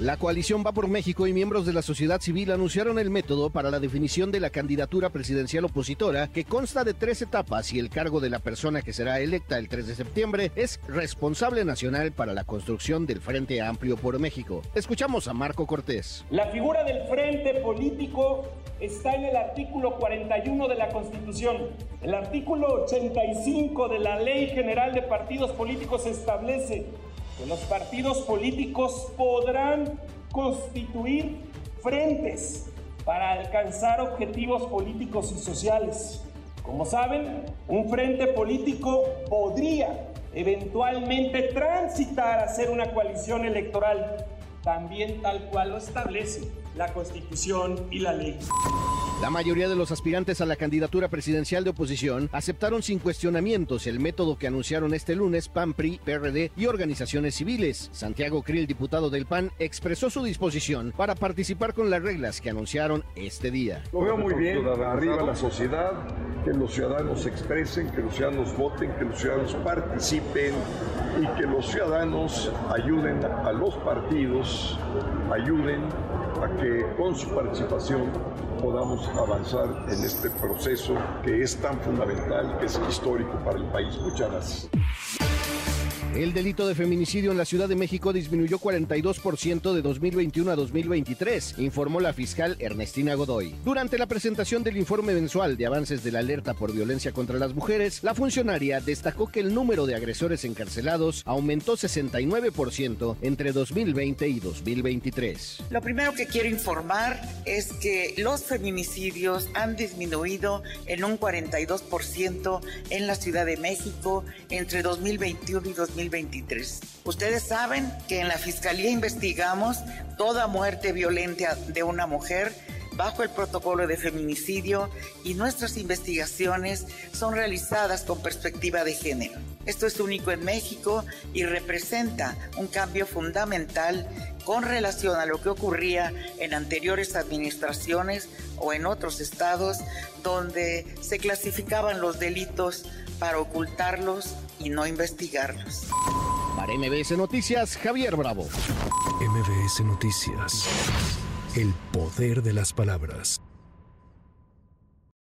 La coalición Va por México y miembros de la sociedad civil anunciaron el método para la definición de la candidatura presidencial opositora que consta de tres etapas y el cargo de la persona que será electa el 3 de septiembre es responsable nacional para la construcción del Frente Amplio por México. Escuchamos a Marco Cortés. La figura del Frente Político está en el artículo 41 de la Constitución. El artículo 85 de la Ley General de Partidos Políticos establece que los partidos políticos podrán constituir frentes para alcanzar objetivos políticos y sociales. Como saben, un frente político podría eventualmente transitar a ser una coalición electoral, también tal cual lo establece la Constitución y la ley. La mayoría de los aspirantes a la candidatura presidencial de oposición aceptaron sin cuestionamientos el método que anunciaron este lunes PAN, PRI, PRD y organizaciones civiles. Santiago Krill, diputado del PAN, expresó su disposición para participar con las reglas que anunciaron este día. Lo veo muy bien, arriba la sociedad, que los ciudadanos se expresen, que los ciudadanos voten, que los ciudadanos participen y que los ciudadanos ayuden a los partidos, ayuden a que con su participación podamos avanzar en este proceso que es tan fundamental, que es histórico para el país. Muchas gracias. El delito de feminicidio en la Ciudad de México disminuyó 42% de 2021 a 2023, informó la fiscal Ernestina Godoy. Durante la presentación del informe mensual de avances de la alerta por violencia contra las mujeres, la funcionaria destacó que el número de agresores encarcelados aumentó 69% entre 2020 y 2023. Lo primero que quiero informar es que los feminicidios han disminuido en un 42% en la Ciudad de México entre 2021 y 2023. Ustedes saben que en la Fiscalía investigamos toda muerte violenta de una mujer bajo el protocolo de feminicidio y nuestras investigaciones son realizadas con perspectiva de género. Esto es único en México y representa un cambio fundamental con relación a lo que ocurría en anteriores administraciones o en otros estados donde se clasificaban los delitos para ocultarlos y no investigarlos. Para MBS Noticias, Javier Bravo. MBS Noticias. El poder de las palabras.